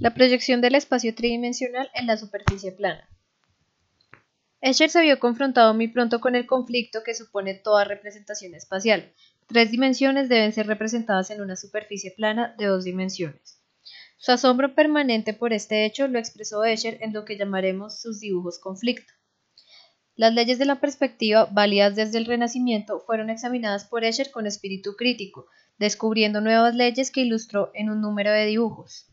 La proyección del espacio tridimensional en la superficie plana. Escher se vio confrontado muy pronto con el conflicto que supone toda representación espacial. Tres dimensiones deben ser representadas en una superficie plana de dos dimensiones. Su asombro permanente por este hecho lo expresó Escher en lo que llamaremos sus dibujos conflicto. Las leyes de la perspectiva, válidas desde el Renacimiento, fueron examinadas por Escher con espíritu crítico, descubriendo nuevas leyes que ilustró en un número de dibujos.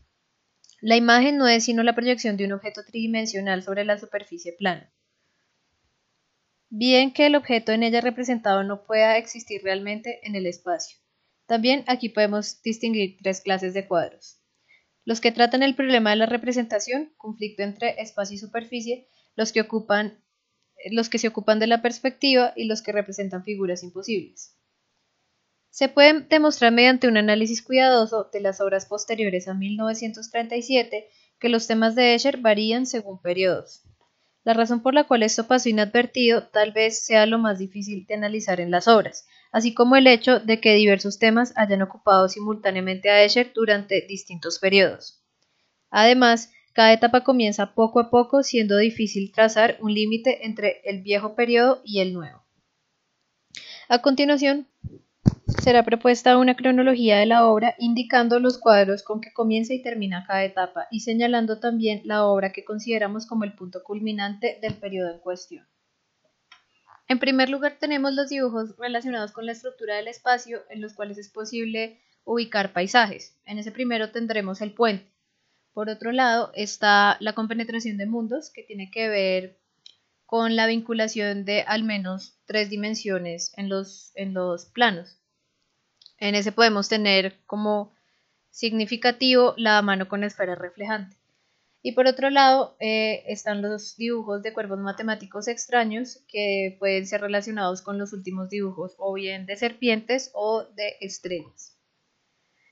La imagen no es sino la proyección de un objeto tridimensional sobre la superficie plana. Bien que el objeto en ella representado no pueda existir realmente en el espacio. También aquí podemos distinguir tres clases de cuadros. Los que tratan el problema de la representación, conflicto entre espacio y superficie, los que, ocupan, los que se ocupan de la perspectiva y los que representan figuras imposibles. Se puede demostrar mediante un análisis cuidadoso de las obras posteriores a 1937 que los temas de Escher varían según periodos. La razón por la cual esto pasó inadvertido tal vez sea lo más difícil de analizar en las obras, así como el hecho de que diversos temas hayan ocupado simultáneamente a Escher durante distintos periodos. Además, cada etapa comienza poco a poco siendo difícil trazar un límite entre el viejo periodo y el nuevo. A continuación, será propuesta una cronología de la obra indicando los cuadros con que comienza y termina cada etapa y señalando también la obra que consideramos como el punto culminante del periodo en cuestión. En primer lugar tenemos los dibujos relacionados con la estructura del espacio en los cuales es posible ubicar paisajes. En ese primero tendremos el puente. Por otro lado está la compenetración de mundos que tiene que ver con la vinculación de al menos tres dimensiones en los, en los planos. En ese podemos tener como significativo la mano con esfera reflejante. Y por otro lado eh, están los dibujos de cuerpos matemáticos extraños que pueden ser relacionados con los últimos dibujos o bien de serpientes o de estrellas.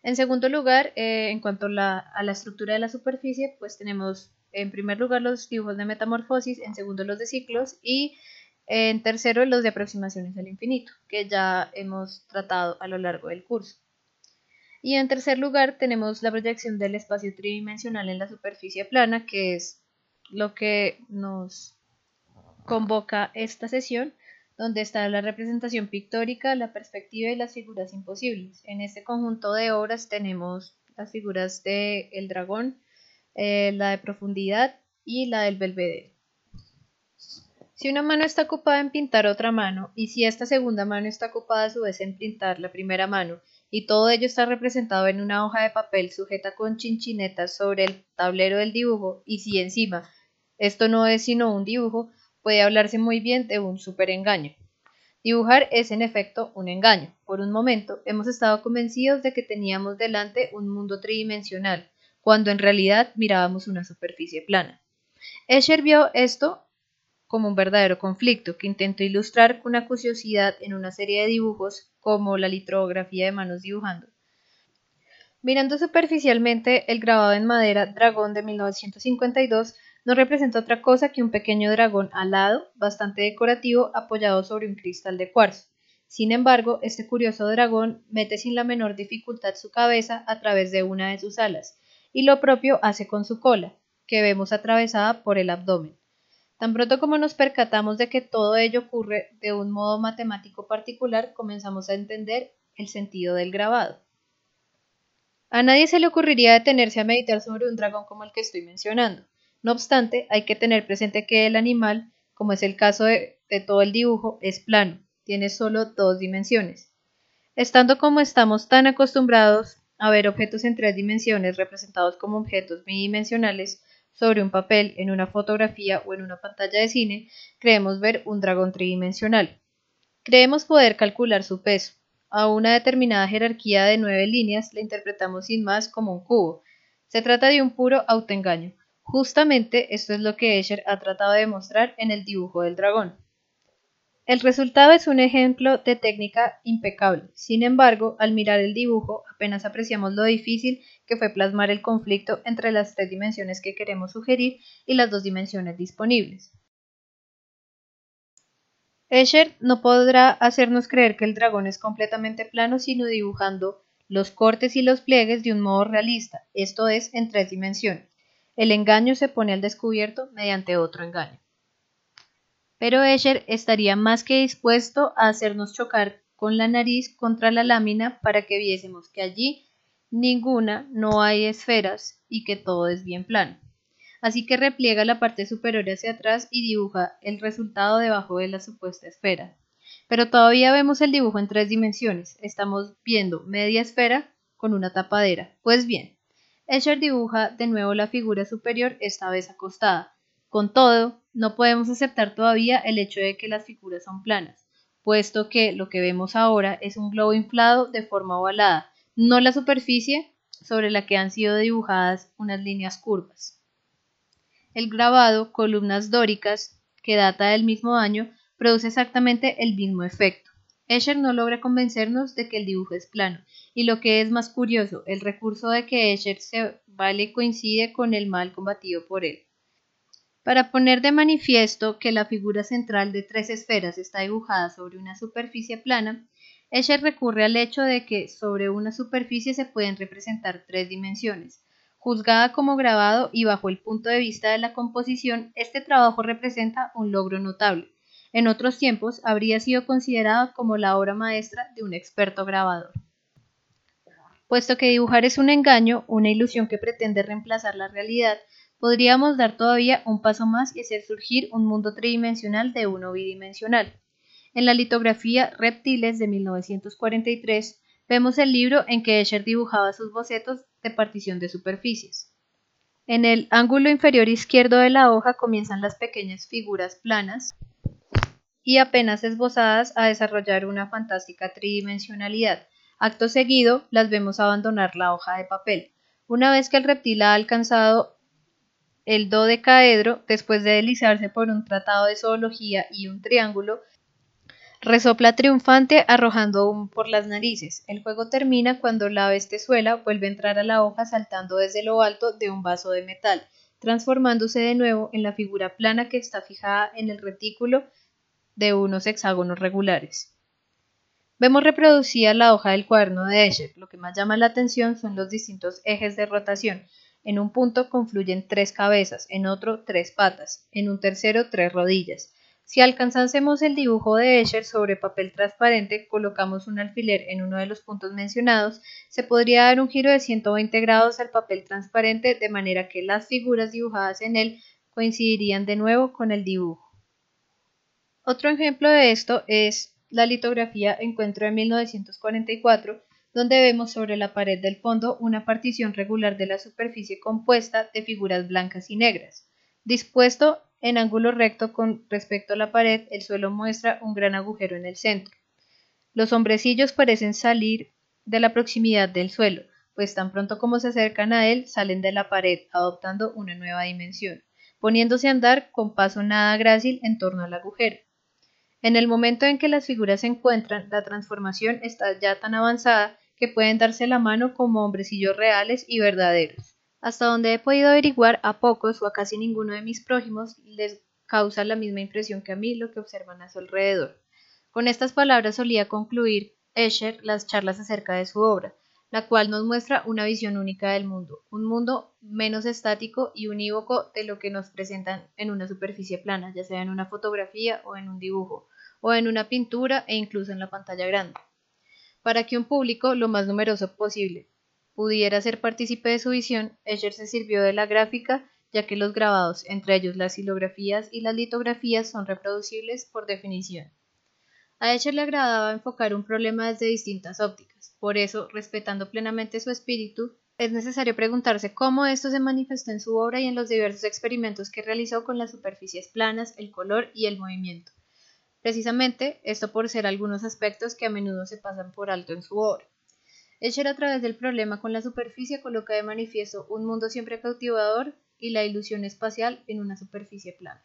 En segundo lugar, eh, en cuanto a la estructura de la superficie, pues tenemos en primer lugar los dibujos de metamorfosis, en segundo los de ciclos y en tercero, los de aproximaciones al infinito, que ya hemos tratado a lo largo del curso. Y en tercer lugar, tenemos la proyección del espacio tridimensional en la superficie plana, que es lo que nos convoca esta sesión, donde está la representación pictórica, la perspectiva y las figuras imposibles. En este conjunto de obras tenemos las figuras del el dragón, eh, la de profundidad y la del belvedere. Si una mano está ocupada en pintar otra mano, y si esta segunda mano está ocupada a su vez en pintar la primera mano, y todo ello está representado en una hoja de papel sujeta con chinchinetas sobre el tablero del dibujo, y si encima esto no es sino un dibujo, puede hablarse muy bien de un superengaño. Dibujar es en efecto un engaño. Por un momento hemos estado convencidos de que teníamos delante un mundo tridimensional, cuando en realidad mirábamos una superficie plana. Escher vio esto como un verdadero conflicto que intento ilustrar con acuciosidad en una serie de dibujos como la litografía de manos dibujando. Mirando superficialmente, el grabado en madera Dragón de 1952 no representa otra cosa que un pequeño dragón alado, bastante decorativo, apoyado sobre un cristal de cuarzo. Sin embargo, este curioso dragón mete sin la menor dificultad su cabeza a través de una de sus alas, y lo propio hace con su cola, que vemos atravesada por el abdomen. Tan pronto como nos percatamos de que todo ello ocurre de un modo matemático particular, comenzamos a entender el sentido del grabado. A nadie se le ocurriría detenerse a meditar sobre un dragón como el que estoy mencionando. No obstante, hay que tener presente que el animal, como es el caso de, todo el dibujo, es plano, tiene solo dos dimensiones. Estando como estamos tan acostumbrados a ver objetos en tres dimensiones representados como objetos bidimensionales, sobre un papel, en una fotografía o en una pantalla de cine, creemos ver un dragón tridimensional. Creemos poder calcular su peso. A una determinada jerarquía de nueve líneas la interpretamos sin más como un cubo. Se trata de un puro autoengaño. Justamente esto es lo que Escher ha tratado de demostrar en el dibujo del dragón. El resultado es un ejemplo de técnica impecable. Sin embargo, al mirar el dibujo, apenas apreciamos lo difícil que fue plasmar el conflicto entre las tres dimensiones que queremos sugerir y las dos dimensiones disponibles. Escher no podrá hacernos creer que el dragón es completamente plano sino dibujando los cortes y los pliegues de un modo realista, esto es, en tres dimensiones. El engaño se pone al descubierto mediante otro engaño. Pero Escher estaría más que dispuesto a hacernos chocar con la nariz contra la lámina para que viésemos que allí ninguna no hay esferas y que todo es bien plano. Así que repliega la parte superior hacia atrás y dibuja el resultado debajo de la supuesta esfera. Pero todavía vemos el dibujo en tres dimensiones. Estamos viendo media esfera con una tapadera. Pues bien, Escher dibuja de nuevo la figura superior, esta vez acostada. Con todo, no podemos aceptar todavía el hecho de que las figuras son planas, puesto que lo que vemos ahora es un globo inflado de forma ovalada, no la superficie sobre la que han sido dibujadas unas líneas curvas. El grabado, columnas dóricas, que data del mismo año, produce exactamente el mismo efecto. Escher no logra convencernos de que el dibujo es plano, y lo que es más curioso, el recurso de que Escher se vale coincide con el mal combatido por él. Para poner de manifiesto que la figura central de tres esferas está dibujada sobre una superficie plana, Escher recurre al hecho de que sobre una superficie se pueden representar tres dimensiones. Juzgada como grabado y bajo el punto de vista de la composición, este trabajo representa un logro notable. En otros tiempos habría sido considerado como la obra maestra de un experto grabador. Puesto que dibujar es un engaño, una ilusión que pretende reemplazar la realidad, podríamos dar todavía un paso más y hacer surgir un mundo tridimensional de uno bidimensional. En la litografía Reptiles de 1943 vemos el libro en que Escher dibujaba sus bocetos de partición de superficies. En el ángulo inferior izquierdo de la hoja comienzan las pequeñas figuras planas y apenas esbozadas a desarrollar una fantástica tridimensionalidad. Acto seguido, las vemos abandonar la hoja de papel. Una vez que el reptil ha alcanzado el dodecaedro, después de deslizarse por un tratado de zoología y un triángulo, Resopla triunfante arrojando humo por las narices. El juego termina cuando la bestezuela vuelve a entrar a la hoja saltando desde lo alto de un vaso de metal, transformándose de nuevo en la figura plana que está fijada en el retículo de unos hexágonos regulares. Vemos reproducida la hoja del cuaderno de Escher. Lo que más llama la atención son los distintos ejes de rotación. En un punto confluyen tres cabezas, en otro tres patas, en un tercero tres rodillas. Si alcanzásemos el dibujo de Escher sobre papel transparente, colocamos un alfiler en uno de los puntos mencionados, se podría dar un giro de 120 grados al papel transparente de manera que las figuras dibujadas en él coincidirían de nuevo con el dibujo. Otro ejemplo de esto es la litografía Encuentro de 1944, donde vemos sobre la pared del fondo una partición regular de la superficie compuesta de figuras blancas y negras, dispuesto en ángulo recto con respecto a la pared, el suelo muestra un gran agujero en el centro. Los hombrecillos parecen salir de la proximidad del suelo, pues tan pronto como se acercan a él, salen de la pared, adoptando una nueva dimensión, poniéndose a andar con paso nada grácil en torno al agujero. En el momento en que las figuras se encuentran, la transformación está ya tan avanzada que pueden darse la mano como hombrecillos reales y verdaderos. Hasta donde he podido averiguar, a pocos o a casi ninguno de mis prójimos les causa la misma impresión que a mí lo que observan a su alrededor. Con estas palabras solía concluir Escher las charlas acerca de su obra, la cual nos muestra una visión única del mundo, un mundo menos estático y unívoco de lo que nos presentan en una superficie plana, ya sea en una fotografía o en un dibujo, o en una pintura e incluso en la pantalla grande. Para que un público lo más numeroso posible pudiera ser partícipe de su visión, Escher se sirvió de la gráfica, ya que los grabados, entre ellos las silografías y las litografías, son reproducibles por definición. A Escher le agradaba enfocar un problema desde distintas ópticas, por eso, respetando plenamente su espíritu, es necesario preguntarse cómo esto se manifestó en su obra y en los diversos experimentos que realizó con las superficies planas, el color y el movimiento. Precisamente esto por ser algunos aspectos que a menudo se pasan por alto en su obra. Escher a través del problema con la superficie coloca de manifiesto un mundo siempre cautivador y la ilusión espacial en una superficie plana.